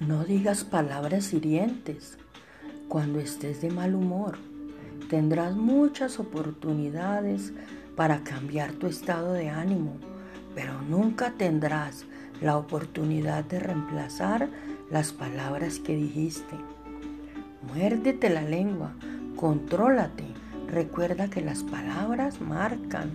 No digas palabras hirientes cuando estés de mal humor. Tendrás muchas oportunidades para cambiar tu estado de ánimo, pero nunca tendrás la oportunidad de reemplazar las palabras que dijiste. Muérdete la lengua, contrólate. Recuerda que las palabras marcan.